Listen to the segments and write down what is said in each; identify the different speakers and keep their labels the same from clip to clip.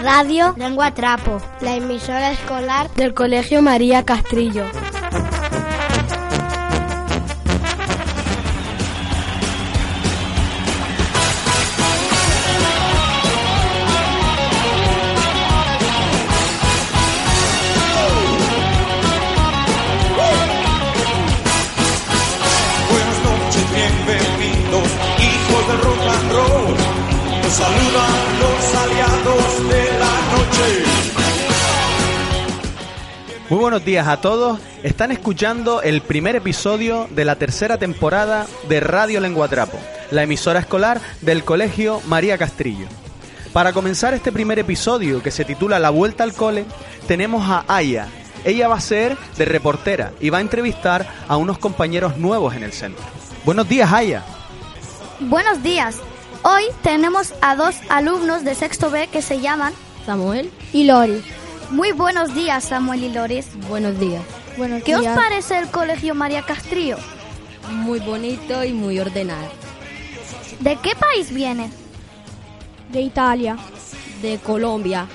Speaker 1: Radio Lengua Trapo, la emisora escolar del Colegio María Castrillo.
Speaker 2: Buenas noches, bienvenidos, hijos del rock and roll. Nos saludan
Speaker 3: Muy buenos días a todos. Están escuchando el primer episodio de la tercera temporada de Radio Lenguatrapo, la emisora escolar del Colegio María Castrillo. Para comenzar este primer episodio que se titula La Vuelta al Cole, tenemos a Aya. Ella va a ser de reportera y va a entrevistar a unos compañeros nuevos en el centro. Buenos días, Aya.
Speaker 1: Buenos días. Hoy tenemos a dos alumnos de sexto B que se llaman
Speaker 4: Samuel,
Speaker 1: y Lori. Muy buenos días, Samuel y Loris.
Speaker 4: buenos días.
Speaker 1: Buenos ¿Qué os parece el Colegio María Castrillo?
Speaker 4: Muy bonito y muy ordenado.
Speaker 1: ¿De qué país viene?
Speaker 5: de Italia.
Speaker 4: De Colombia,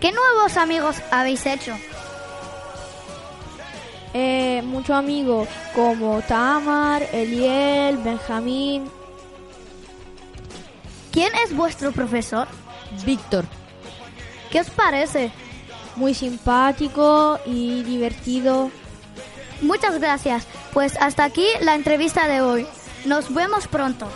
Speaker 1: ¿Qué nuevos amigos habéis hecho?
Speaker 5: Eh, muchos amigos como Tamar, Eliel, Benjamín.
Speaker 1: ¿Quién es vuestro profesor?
Speaker 4: Víctor,
Speaker 1: ¿Qué os parece?
Speaker 5: Muy simpático y divertido.
Speaker 1: Muchas gracias. Pues hasta aquí la entrevista de hoy. Nos vemos pronto.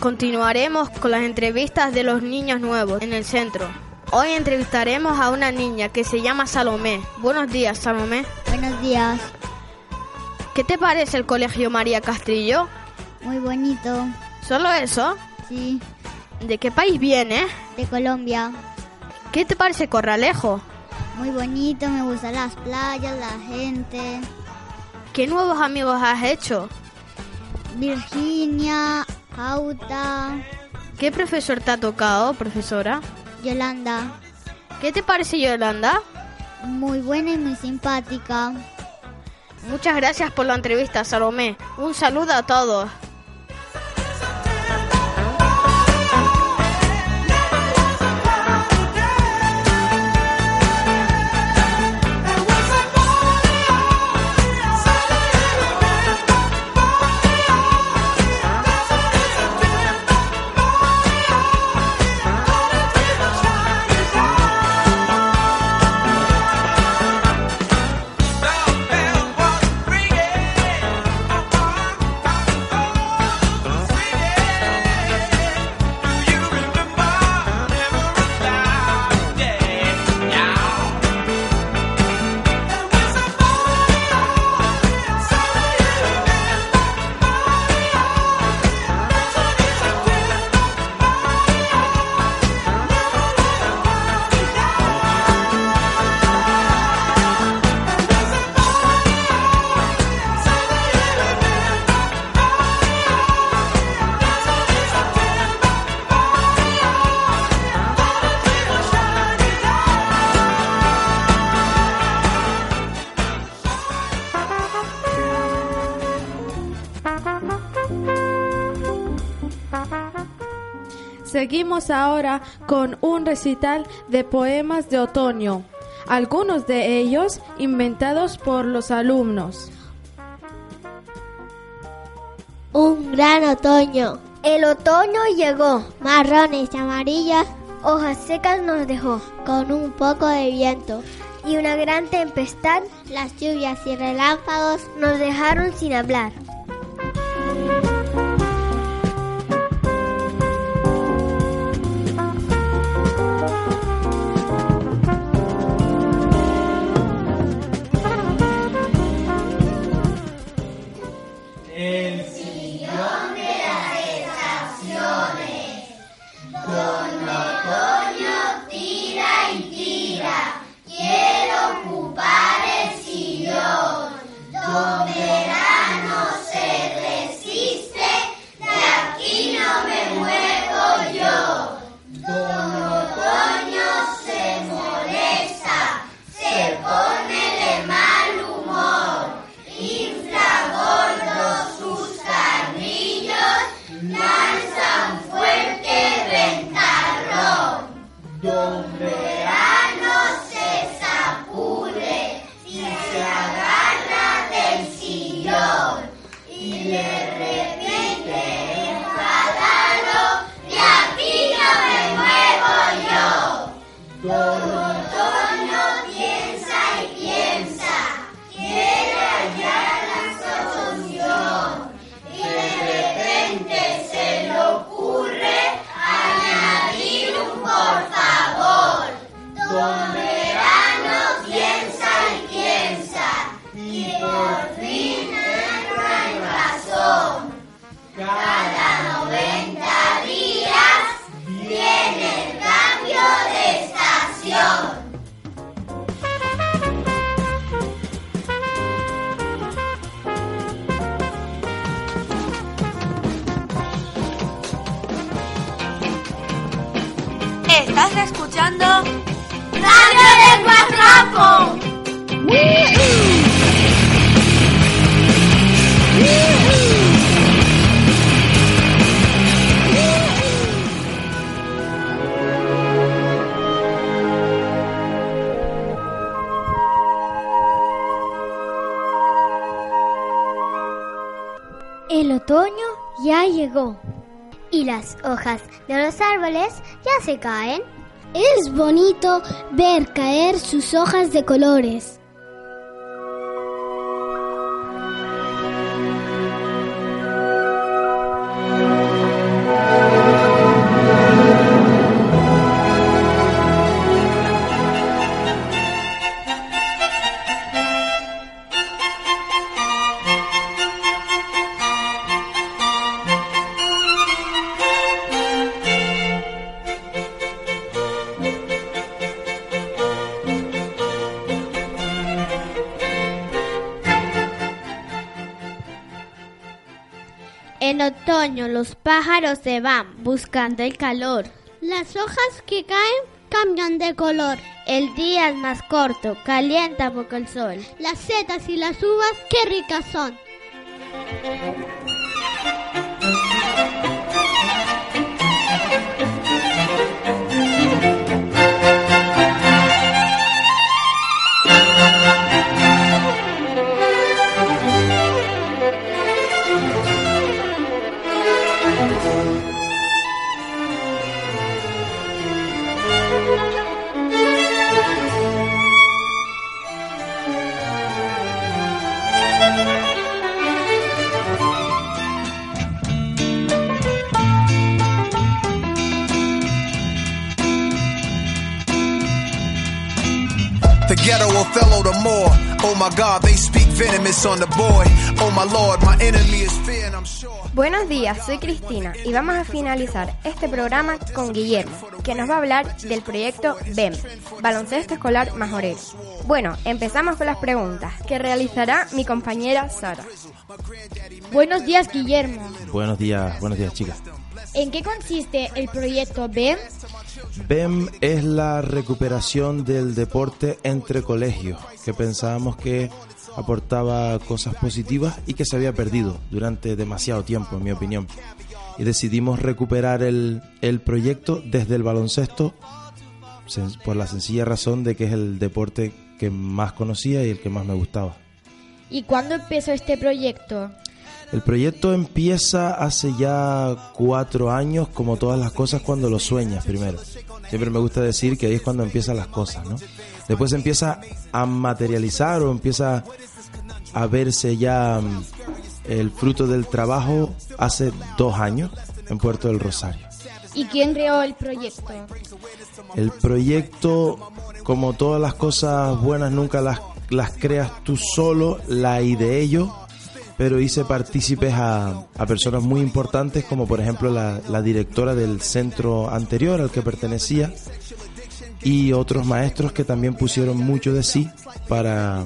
Speaker 6: Continuaremos con las entrevistas de los niños nuevos en el centro. Hoy entrevistaremos a una niña que se llama Salomé. Buenos días, Salomé.
Speaker 7: Buenos días,
Speaker 6: ¿Qué te parece el Colegio María Castrillo?
Speaker 7: muy bonito.
Speaker 6: ¿Solo eso?
Speaker 7: Sí,
Speaker 6: ¿De qué país vienes?
Speaker 7: de Colombia.
Speaker 6: ¿Qué te parece Corralejo?
Speaker 7: Muy bonito, me gustan las playas, la gente.
Speaker 6: ¿Qué nuevos amigos has hecho?
Speaker 7: Virginia, Auta,
Speaker 6: ¿Qué profesor te ha tocado, profesora?
Speaker 7: Yolanda.
Speaker 6: ¿Qué te parece Yolanda?
Speaker 7: Muy buena y muy simpática.
Speaker 6: Muchas gracias por la entrevista, Salomé. Un saludo a todos.
Speaker 5: Seguimos ahora con un recital de poemas de otoño, algunos de ellos inventados por los alumnos.
Speaker 7: Un gran otoño.
Speaker 8: El otoño llegó,
Speaker 7: Marrones y amarillas
Speaker 8: hojas secas nos dejó
Speaker 7: con un poco de viento.
Speaker 8: y una gran tempestad
Speaker 7: Las lluvias y relámpagos
Speaker 8: nos dejaron sin hablar.
Speaker 7: Ya llegó y las hojas de los árboles ya se caen. Es bonito ver caer sus hojas de colores.
Speaker 9: Los pájaros se van buscando el calor.
Speaker 7: Las hojas que caen cambian de color.
Speaker 9: El día es más corto, calienta poco el sol.
Speaker 7: Las setas y las uvas, qué ricas son.
Speaker 10: Ghetto Othello the more. Oh my God, they speak venomous on the boy. Oh my Lord, my enemy is fear, and I'm sure.
Speaker 11: Buenos días, soy Cristina y vamos a finalizar este programa con Guillermo, que nos va a hablar del proyecto BEM, Baloncesto Escolar Majorero. Bueno, empezamos con las preguntas que realizará mi compañera Sara.
Speaker 9: Buenos días, Guillermo.
Speaker 12: Buenos días, buenos días chicas.
Speaker 9: ¿En qué consiste el proyecto BEM?
Speaker 12: BEM es la recuperación del deporte entre colegios, que pensábamos que aportaba cosas positivas y que se había perdido durante demasiado tiempo, en mi opinión. y decidimos recuperar el, el proyecto desde el baloncesto por la sencilla razón de que es el deporte que más conocía y el que más me gustaba.
Speaker 1: ¿Y cuándo empezó este proyecto?
Speaker 12: El proyecto empieza hace ya cuatro años, como todas las cosas, cuando lo sueñas primero. Siempre me gusta decir que ahí es cuando empiezan las cosas, ¿no? Después empieza a materializar o empieza a verse ya mm, el fruto del trabajo hace dos años en Puerto del Rosario.
Speaker 1: ¿Y quién creó el proyecto?
Speaker 12: El proyecto, como todas las cosas buenas, nunca las, las creas tú solo, la ideé yo, pero hice partícipes a, a personas muy importantes, como por ejemplo la, la directora del centro anterior al que pertenecía, y otros maestros que también pusieron mucho de sí para,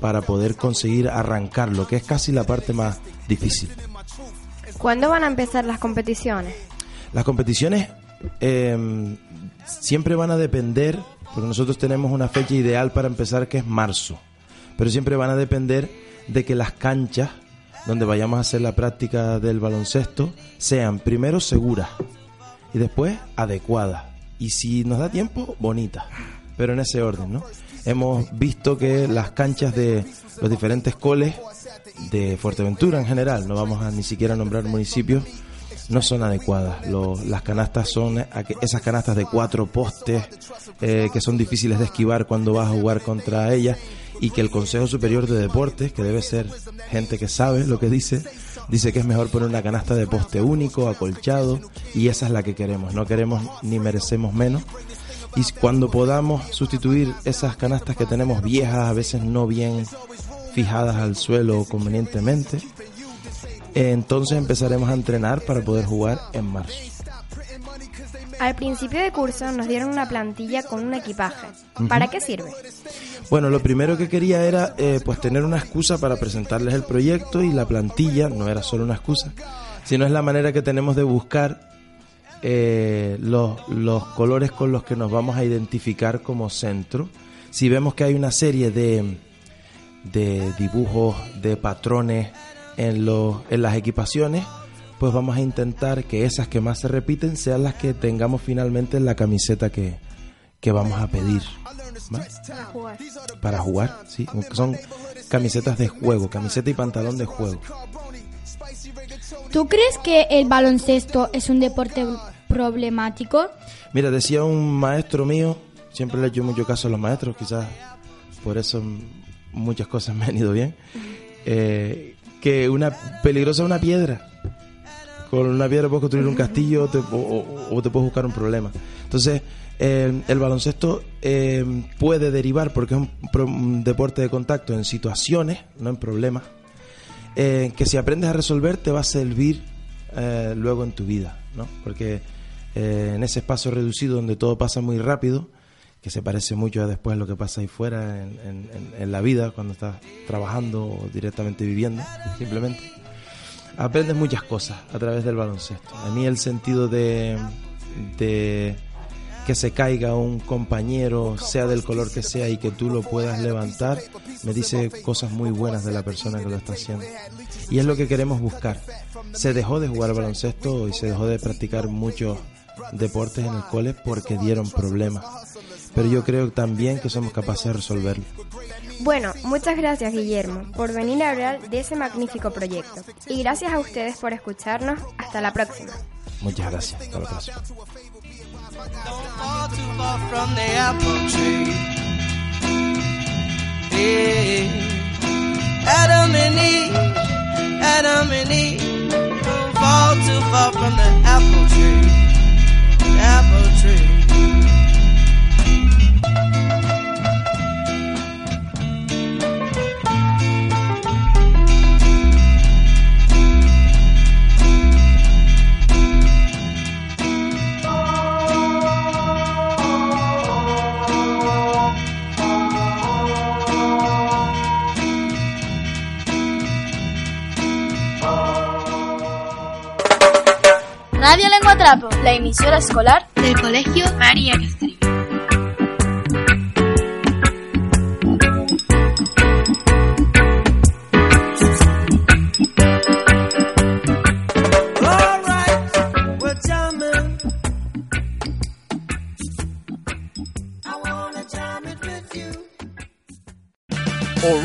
Speaker 12: para poder conseguir arrancarlo, que es casi la parte más difícil.
Speaker 11: ¿Cuándo van a empezar las competiciones?
Speaker 12: Las competiciones eh, siempre van a depender, porque nosotros tenemos una fecha ideal para empezar que es marzo, pero siempre van a depender de que las canchas donde vayamos a hacer la práctica del baloncesto sean primero seguras y después adecuadas. Y si nos da tiempo, bonitas, pero en ese orden, ¿no? Hemos visto que las canchas de los diferentes coles de Fuerteventura en general, no vamos a ni siquiera nombrar municipios, no son adecuadas. Lo- las canastas son esas canastas de cuatro postes eh, que son difíciles de esquivar cuando vas a jugar contra ellas y que el Consejo Superior de Deportes, que debe ser gente que sabe lo que dice, dice que es mejor poner una canasta de poste único, acolchado, y esa es la que queremos. No queremos ni merecemos menos. Y cuando podamos sustituir esas canastas que tenemos viejas, a veces no bien fijadas al suelo convenientemente, entonces empezaremos a entrenar para poder jugar en marzo.
Speaker 11: Al principio de curso nos dieron una plantilla con un equipaje. ¿Para qué sirve?
Speaker 12: Bueno, lo primero que quería era eh, pues tener una excusa para presentarles el proyecto y la plantilla, no era solo una excusa, sino es la manera que tenemos de buscar eh, los, los colores con los que nos vamos a identificar como centro. Si vemos que hay una serie de, de dibujos, de patrones en, los, en las equipaciones, pues vamos a intentar que esas que más se repiten sean las que tengamos finalmente en la camiseta que, que vamos a pedir. ¿Va? Para jugar, sí. Son camisetas de juego, camiseta y pantalón de juego.
Speaker 1: ¿Tú crees que el baloncesto es un deporte problemático?
Speaker 12: Mira, decía un maestro mío, siempre le he hecho mucho caso a los maestros, quizás por eso muchas cosas me han ido bien, eh, que una peligrosa es una piedra. Con una piedra puedes construir un castillo te- o, o- o te puedes buscar un problema. Entonces, eh, el baloncesto eh, puede derivar, porque es un, deporte de contacto, en situaciones, no en problemas, eh, que si aprendes a resolver te va a servir luego en tu vida, ¿no? Porque en ese espacio reducido donde todo pasa muy rápido, que se parece mucho a después lo que pasa ahí fuera en, la vida, cuando estás trabajando o directamente viviendo, simplemente, aprendes muchas cosas a través del baloncesto. A mí el sentido de que se caiga un compañero, sea del color que sea, y que tú lo puedas levantar, me dice cosas muy buenas de la persona que lo está haciendo. Y es lo que queremos buscar. Se dejó de jugar baloncesto y se dejó de practicar muchos deportes en el cole porque dieron problemas. Pero yo creo también que somos capaces de resolverlo.
Speaker 11: Bueno, muchas gracias Guillermo por venir a hablar de ese magnífico proyecto. Y gracias a ustedes por escucharnos. Hasta la próxima.
Speaker 12: Muchas gracias. Hasta la próxima.
Speaker 13: Far too far from the apple tree. Yeah. Adam and Eve, Adam and Eve, don't fall too far from the apple tree. The apple tree.
Speaker 14: La emisora escolar del Colegio María